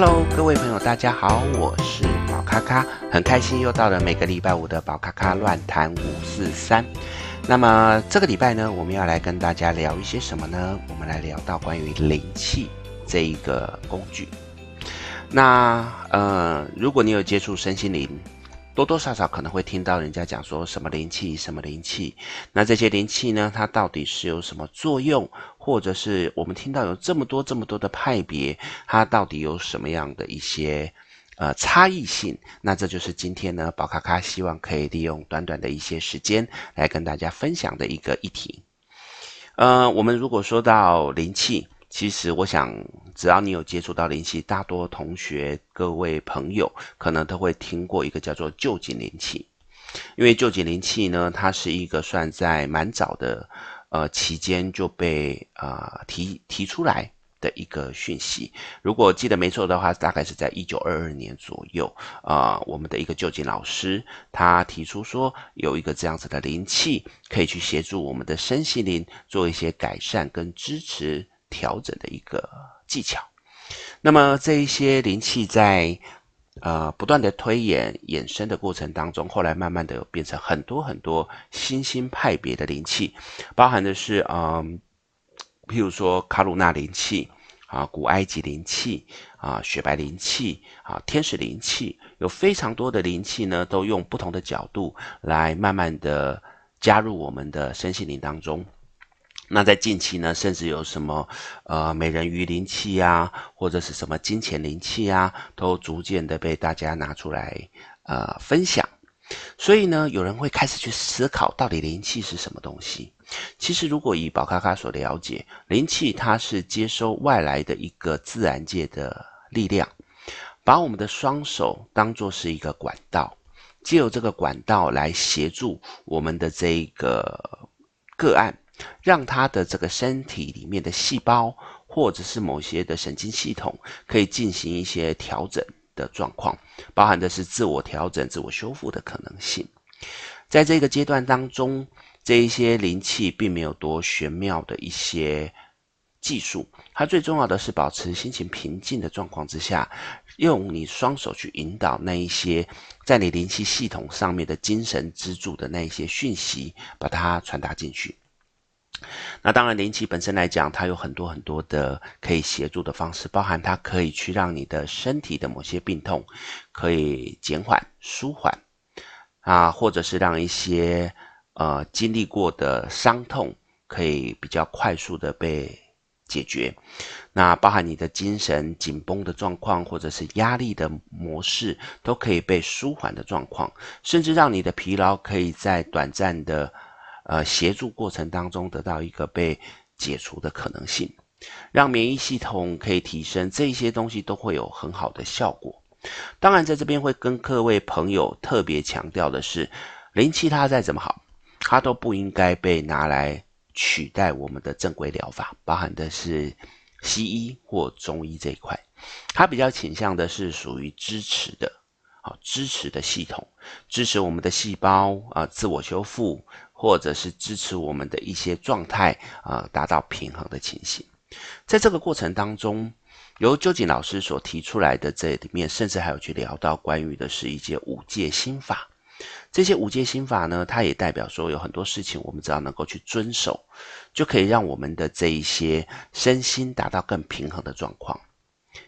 Hello，各位朋友，大家好，我是宝咔咔，很开心又到了每个礼拜五的宝咔咔乱谈五四三。那么这个礼拜呢，我们要来跟大家聊一些什么呢？我们来聊到关于灵气这一个工具。那呃，如果你有接触身心灵，多多少少可能会听到人家讲说什么灵气，什么灵气。那这些灵气呢，它到底是有什么作用？或者是我们听到有这么多这么多的派别，它到底有什么样的一些呃差异性？那这就是今天呢，宝咖咖希望可以利用短短的一些时间来跟大家分享的一个议题。呃，我们如果说到灵气。其实，我想，只要你有接触到灵气，大多同学、各位朋友可能都会听过一个叫做臼井灵气。因为臼井灵气呢，它是一个算在蛮早的呃期间就被啊、提提出来的一个讯息。如果记得没错的话，大概是在一九二二年左右啊、我们的一个旧井老师他提出说，有一个这样子的灵气，可以去协助我们的身心灵做一些改善跟支持。调整的一个技巧，那么这一些灵气在呃不断的推演衍生的过程当中，后来慢慢的变成很多很多新兴派别的灵气，包含的是嗯、呃，譬如说卡鲁纳灵气啊、古埃及灵气啊、雪白灵气啊、天使灵气，有非常多的灵气呢，都用不同的角度来慢慢的加入我们的身心灵当中。那在近期呢，甚至有什么呃美人鱼灵气呀，或者是什么金钱灵气呀，都逐渐的被大家拿出来呃分享。所以呢，有人会开始去思考，到底灵气是什么东西？其实，如果以宝咖咖所了解，灵气它是接收外来的一个自然界的力量，把我们的双手当作是一个管道，借由这个管道来协助我们的这一个个案。让他的这个身体里面的细胞，或者是某些的神经系统，可以进行一些调整的状况，包含的是自我调整、自我修复的可能性。在这个阶段当中，这一些灵气并没有多玄妙的一些技术，它最重要的是保持心情平静的状况之下，用你双手去引导那一些在你灵气系统上面的精神支柱的那一些讯息，把它传达进去。那当然，灵气本身来讲，它有很多很多的可以协助的方式，包含它可以去让你的身体的某些病痛可以减缓、舒缓啊，或者是让一些呃经历过的伤痛可以比较快速的被解决。那包含你的精神紧绷的状况，或者是压力的模式，都可以被舒缓的状况，甚至让你的疲劳可以在短暂的。呃，协助过程当中得到一个被解除的可能性，让免疫系统可以提升，这些东西都会有很好的效果。当然，在这边会跟各位朋友特别强调的是，灵气它再怎么好，它都不应该被拿来取代我们的正规疗法，包含的是西医或中医这一块，它比较倾向的是属于支持的，好，支持的系统，支持我们的细胞啊，自我修复。或者是支持我们的一些状态啊、呃，达到平衡的情形。在这个过程当中，由究竟老师所提出来的这里面，甚至还有去聊到关于的是一些五戒心法。这些五戒心法呢，它也代表说有很多事情我们只要能够去遵守，就可以让我们的这一些身心达到更平衡的状况。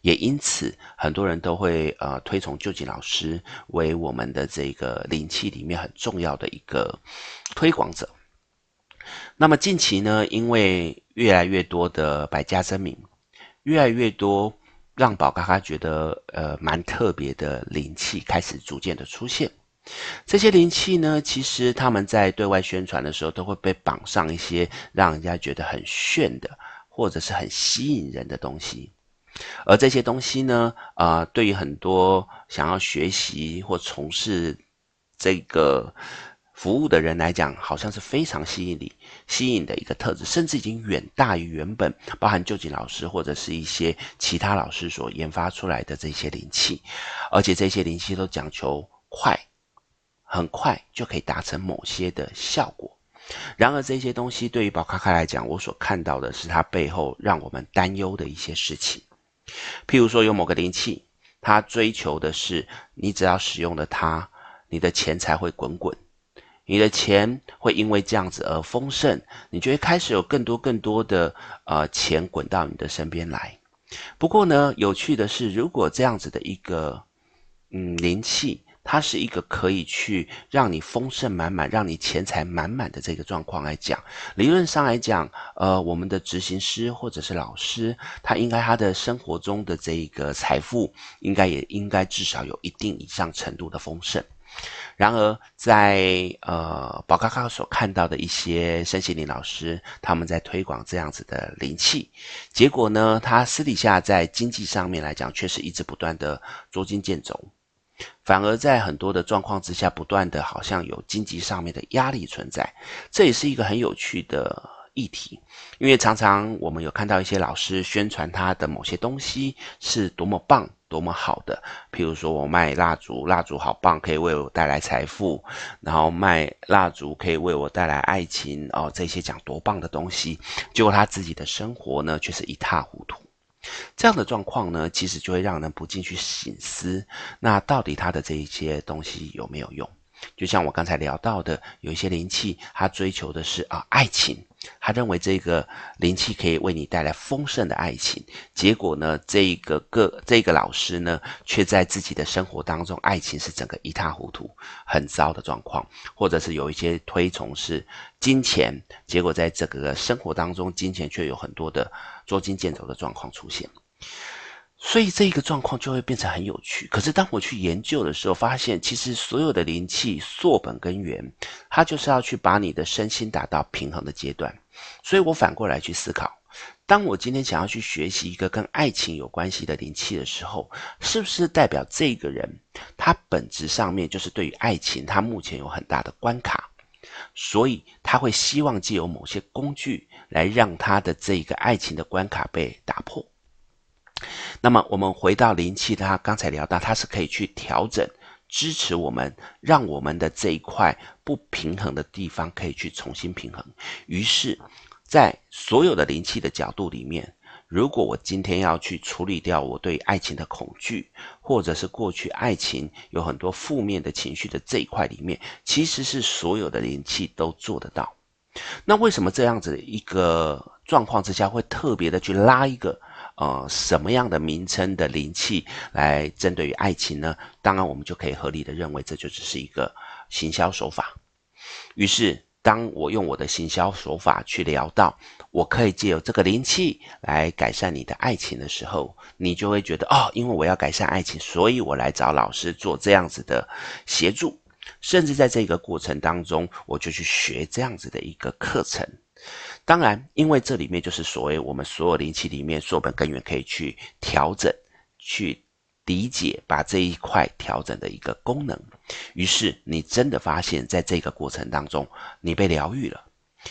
也因此，很多人都会呃推崇臼井老师为我们的这个灵气里面很重要的一个推广者。那么近期呢，因为越来越多的百家争鸣，越来越多让宝咖咖觉得呃蛮特别的灵气开始逐渐的出现。这些灵气呢，其实他们在对外宣传的时候，都会被绑上一些让人家觉得很炫的，或者是很吸引人的东西。而这些东西呢，啊、对于很多想要学习或从事这个服务的人来讲，好像是非常吸引力、吸引的一个特质，甚至已经远大于原本包含旧井老师或者是一些其他老师所研发出来的这些灵气，而且这些灵气都讲求快，很快就可以达成某些的效果。然而，这些东西对于宝卡卡来讲，我所看到的是它背后让我们担忧的一些事情。譬如说，有某个灵气，它追求的是你只要使用了它，你的钱财会滚滚，你的钱会因为这样子而丰盛，你就会开始有更多更多的呃钱滚到你的身边来。不过呢，有趣的是，如果这样子的一个嗯灵气，它是一个可以去让你丰盛满满、让你钱财满满的这个状况来讲，理论上来讲，呃，我们的执行师或者是老师，他应该他的生活中的这一个财富，应该也应该至少有一定以上程度的丰盛。然而在，呃宝咖咖所看到的一些身心灵老师，他们在推广这样子的灵气，结果呢，他私底下在经济上面来讲，却是一直不断的捉襟见肘。反而在很多的状况之下，不断的好像有经济上面的压力存在，这也是一个很有趣的议题。因为常常我们有看到一些老师宣传他的某些东西是多么棒、多么好的，譬如说我卖蜡烛，蜡烛好棒，可以为我带来财富；然后卖蜡烛可以为我带来爱情，哦，这些讲多棒的东西，结果他自己的生活呢，却是一塌糊涂。这样的状况呢，其实就会让人不禁去醒思，那到底他的这一些东西有没有用？就像我刚才聊到的，有一些灵气，他追求的是啊爱情，他认为这个灵气可以为你带来丰盛的爱情。结果呢，这个个这个老师呢，却在自己的生活当中，爱情是整个一塌糊涂，很糟的状况。或者是有一些推崇是金钱，结果在这个生活当中，金钱却有很多的捉襟见肘的状况出现。所以这一个状况就会变成很有趣。可是当我去研究的时候，发现其实所有的灵气溯本根源，它就是要去把你的身心达到平衡的阶段。所以我反过来去思考，当我今天想要去学习一个跟爱情有关系的灵气的时候，是不是代表这个人他本质上面就是对于爱情他目前有很大的关卡，所以他会希望借由某些工具来让他的这个爱情的关卡被打破。那么我们回到灵气，它刚才聊到，它是可以去调整、支持我们，让我们的这一块不平衡的地方可以去重新平衡。于是，在所有的灵气的角度里面，如果我今天要去处理掉我对爱情的恐惧，或者是过去爱情有很多负面的情绪的这一块里面，其实是所有的灵气都做得到。那为什么这样子的一个状况之下会特别的去拉一个？呃，什么样的名称的灵气来针对于爱情呢？当然，我们就可以合理的认为，这就只是一个行销手法。于是，当我用我的行销手法去聊到，我可以借由这个灵气来改善你的爱情的时候，你就会觉得，哦，因为我要改善爱情，所以我来找老师做这样子的协助，甚至在这个过程当中，我就去学这样子的一个课程。当然，因为这里面就是所谓我们所有灵气里面溯本根源可以去调整、去理解，把这一块调整的一个功能。于是你真的发现，在这个过程当中，你被疗愈了，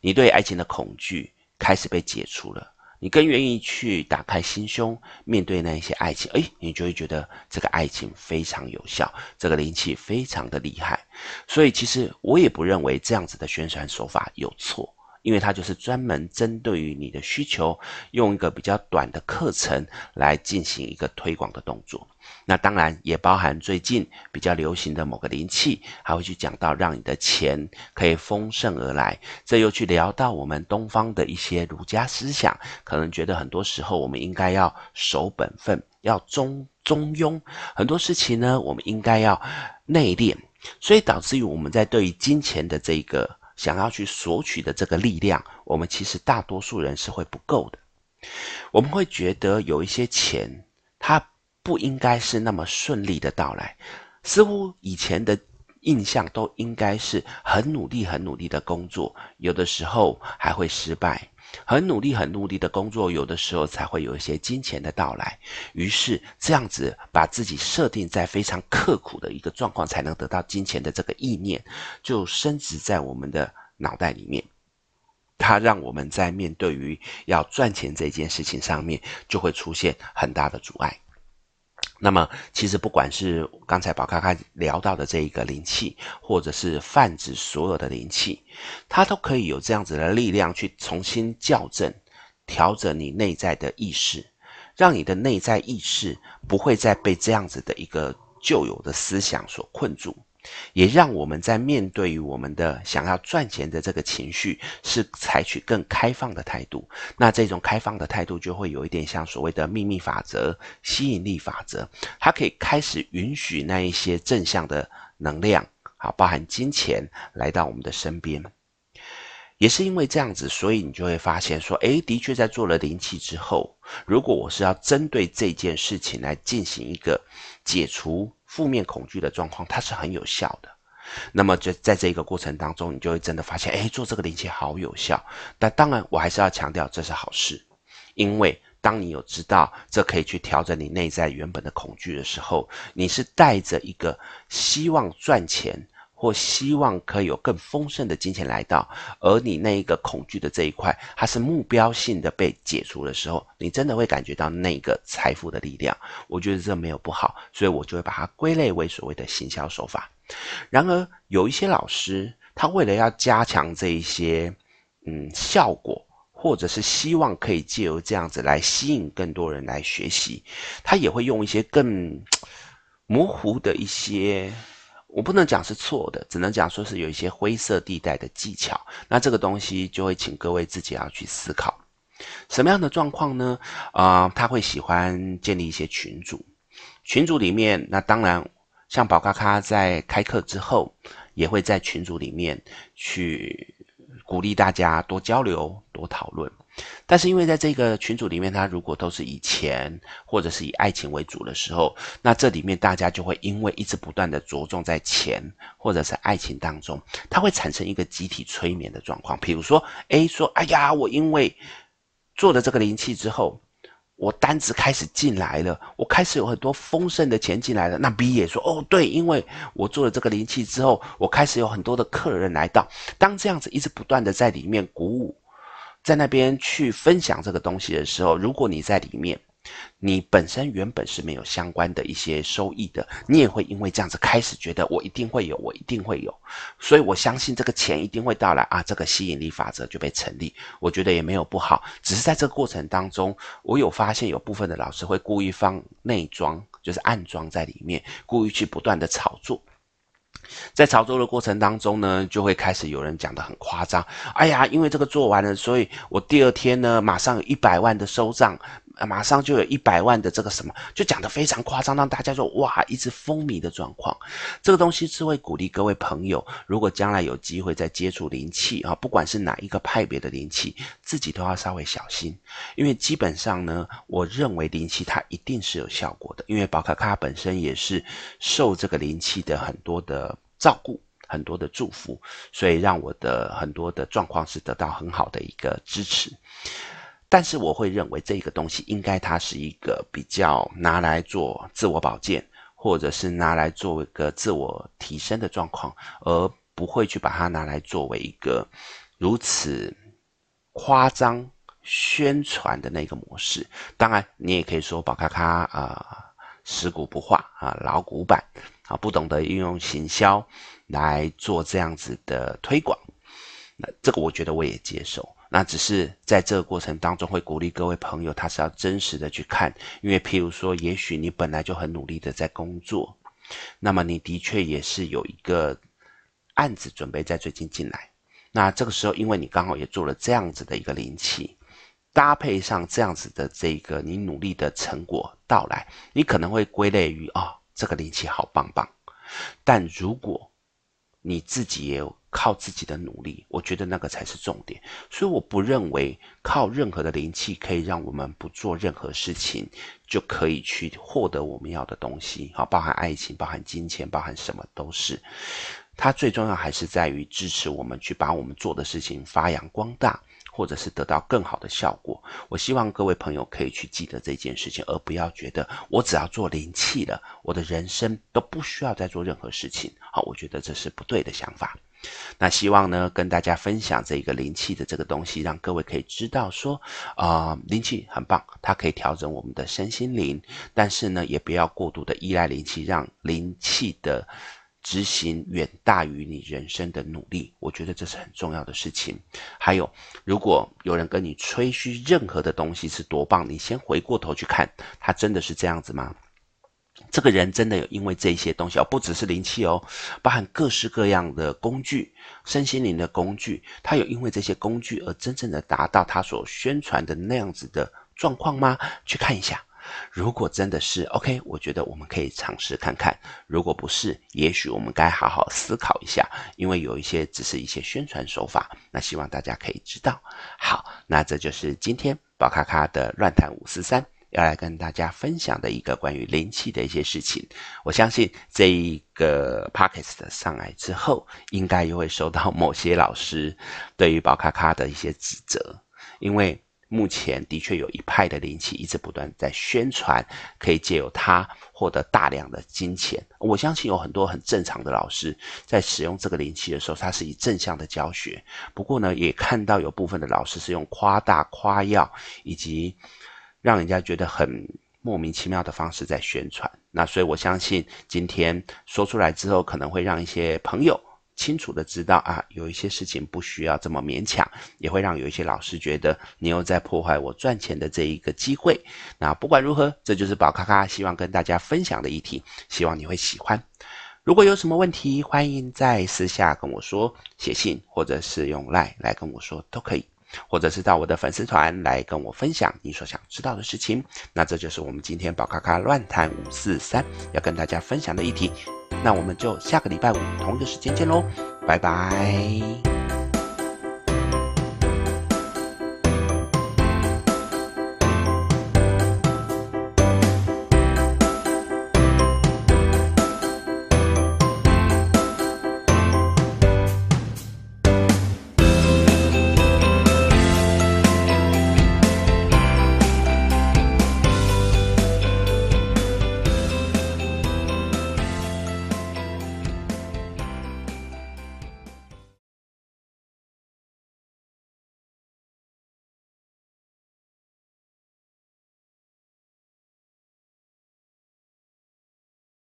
你对爱情的恐惧开始被解除了，你更愿意去打开心胸，面对那一些爱情。诶，你就会觉得这个爱情非常有效，这个灵气非常的厉害。所以，其实我也不认为这样子的宣传手法有错。因为它就是专门针对于你的需求，用一个比较短的课程来进行一个推广的动作。那当然也包含最近比较流行的某个灵气，还会去讲到让你的钱可以丰盛而来。这又去聊到我们东方的一些儒家思想，可能觉得很多时候我们应该要守本分，要中中庸。很多事情呢，我们应该要内敛，所以导致于我们在对于金钱的这个。想要去索取的这个力量，我们其实大多数人是会不够的。我们会觉得有一些钱，它不应该是那么顺利的到来，似乎以前的印象都应该是很努力、很努力的工作，有的时候还会失败。很努力、很努力的工作，有的时候才会有一些金钱的到来。于是这样子把自己设定在非常刻苦的一个状况，才能得到金钱的这个意念，就升殖在我们的脑袋里面。它让我们在面对于要赚钱这件事情上面，就会出现很大的阻碍。那么，其实不管是刚才宝咖咖聊到的这一个灵气，或者是泛指所有的灵气，它都可以有这样子的力量去重新校正、调整你内在的意识，让你的内在意识不会再被这样子的一个旧有的思想所困住。也让我们在面对我们的想要赚钱的这个情绪，是采取更开放的态度。那这种开放的态度就会有一点像所谓的秘密法则、吸引力法则，它可以开始允许那一些正向的能量，好，包含金钱来到我们的身边。也是因为这样子，所以你就会发现说，诶，的确在做了灵气之后，如果我是要针对这件事情来进行一个解除。负面恐惧的状况，它是很有效的。那么，就在这一个过程当中，你就会真的发现，哎，做这个灵气好有效。但当然，我还是要强调，这是好事，因为当你有知道这可以去调整你内在原本的恐惧的时候，你是带着一个希望赚钱。或希望可以有更丰盛的金钱来到，而你那一个恐惧的这一块，它是目标性的被解除的时候，你真的会感觉到那个财富的力量。我觉得这没有不好，所以我就会把它归类为所谓的行销手法。然而，有一些老师，他为了要加强这一些嗯效果，或者是希望可以借由这样子来吸引更多人来学习，他也会用一些更 模糊的一些。我不能讲是错的，只能讲说是有一些灰色地带的技巧。那这个东西就会请各位自己要去思考，什么样的状况呢？啊、他会喜欢建立一些群组，群组里面，那当然像宝咖咖在开课之后，也会在群组里面去鼓励大家多交流、多讨论。但是因为在这个群组里面，他如果都是以钱或者是以爱情为主的时候，那这里面大家就会因为一直不断的着重在钱或者是爱情当中，它会产生一个集体催眠的状况。比如说，A 说：“哎呀，我因为做了这个灵气之后，我单子开始进来了，我开始有很多丰盛的钱进来了。”那 B 也说：“哦，对，因为我做了这个灵气之后，我开始有很多的客人来到。”当这样子一直不断的在里面鼓舞。在那边去分享这个东西的时候，如果你在里面，你本身原本是没有相关的一些收益的，你也会因为这样子开始觉得我一定会有，我一定会有，所以我相信这个钱一定会到来啊，这个吸引力法则就被成立。我觉得也没有不好，只是在这个过程当中，我有发现有部分的老师会故意放内装，就是暗装在里面，故意去不断的炒作。在炒作的过程当中呢，就会开始有人讲得很夸张。哎呀，因为这个做完了，所以我第二天呢，马上有一百万的收账，啊马上就有一百万的这个什么，就讲得非常夸张，让大家说哇，一直风靡的状况。这个东西是会鼓励各位朋友，如果将来有机会再接触灵气啊，不管是哪一个派别的灵气，自己都要稍微小心，因为基本上呢，我认为灵气它一定是有效果的，因为宝卡卡本身也是受这个灵气的很多的。照顾很多的祝福，所以让我的很多的状况是得到很好的一个支持。但是我会认为这个东西应该它是一个比较拿来做自我保健，或者是拿来做一个自我提升的状况，而不会去把它拿来作为一个如此夸张宣传的那个模式。当然，你也可以说宝咖咖啊，食古不化啊，老古板。啊，不懂得运用行销来做这样子的推广，那这个我觉得我也接受。那只是在这个过程当中，会鼓励各位朋友，他是要真实的去看，因为譬如说，也许你本来就很努力的在工作，那么你的确也是有一个案子准备在最近进来，那这个时候，因为你刚好也做了这样子的一个灵气，搭配上这样子的这个你努力的成果到来，你可能会归类于。哦这个灵气好棒棒，但如果你自己也有靠自己的努力，我觉得那个才是重点。所以我不认为靠任何的灵气可以让我们不做任何事情就可以去获得我们要的东西。好，包含爱情、包含金钱、包含什么都是。它最重要还是在于支持我们去把我们做的事情发扬光大。或者是得到更好的效果，我希望各位朋友可以去记得这件事情，而不要觉得我只要做灵气了，我的人生都不需要再做任何事情。好，我觉得这是不对的想法。那希望呢，跟大家分享这个灵气的这个东西，让各位可以知道说，啊、灵气很棒，它可以调整我们的身心灵，但是呢，也不要过度的依赖灵气，让灵气的执行远大于你人生的努力，我觉得这是很重要的事情。还有，如果有人跟你吹嘘任何的东西是多棒，你先回过头去看，他真的是这样子吗？这个人真的有因为这些东西，而不只是灵气哦，包含各式各样的工具、身心灵的工具，他有因为这些工具而真正的达到他所宣传的那样子的状况吗？去看一下。如果真的是 OK，我觉得我们可以尝试看看。如果不是，也许我们该好好思考一下，因为有一些只是一些宣传手法。那希望大家可以知道。好，那这就是今天宝咖咖的乱谈五四三要来跟大家分享的一个关于灵气的一些事情。我相信这一个 Podcast 上来之后，应该又会受到某些老师对于宝咖咖的一些指责，因为。目前的确有一派的灵气一直不断在宣传，可以借由它获得大量的金钱。我相信有很多很正常的老师在使用这个灵气的时候，他是以正向的教学。不过呢，也看到有部分的老师是用夸大、夸耀以及让人家觉得很莫名其妙的方式在宣传。那所以我相信今天说出来之后，可能会让一些朋友。清楚的知道啊，有一些事情不需要这么勉强，也会让有一些老师觉得你又在破坏我赚钱的这一个机会。那不管如何，这就是宝咖咖希望跟大家分享的议题，希望你会喜欢。如果有什么问题，欢迎在私下跟我说，写信或者是用 LINE 来跟我说都可以，或者是到我的粉丝团来跟我分享你所想知道的事情。那这就是我们今天宝咖咖乱谈五四三要跟大家分享的议题。那我们就下个礼拜五同一个时间见喽，拜拜。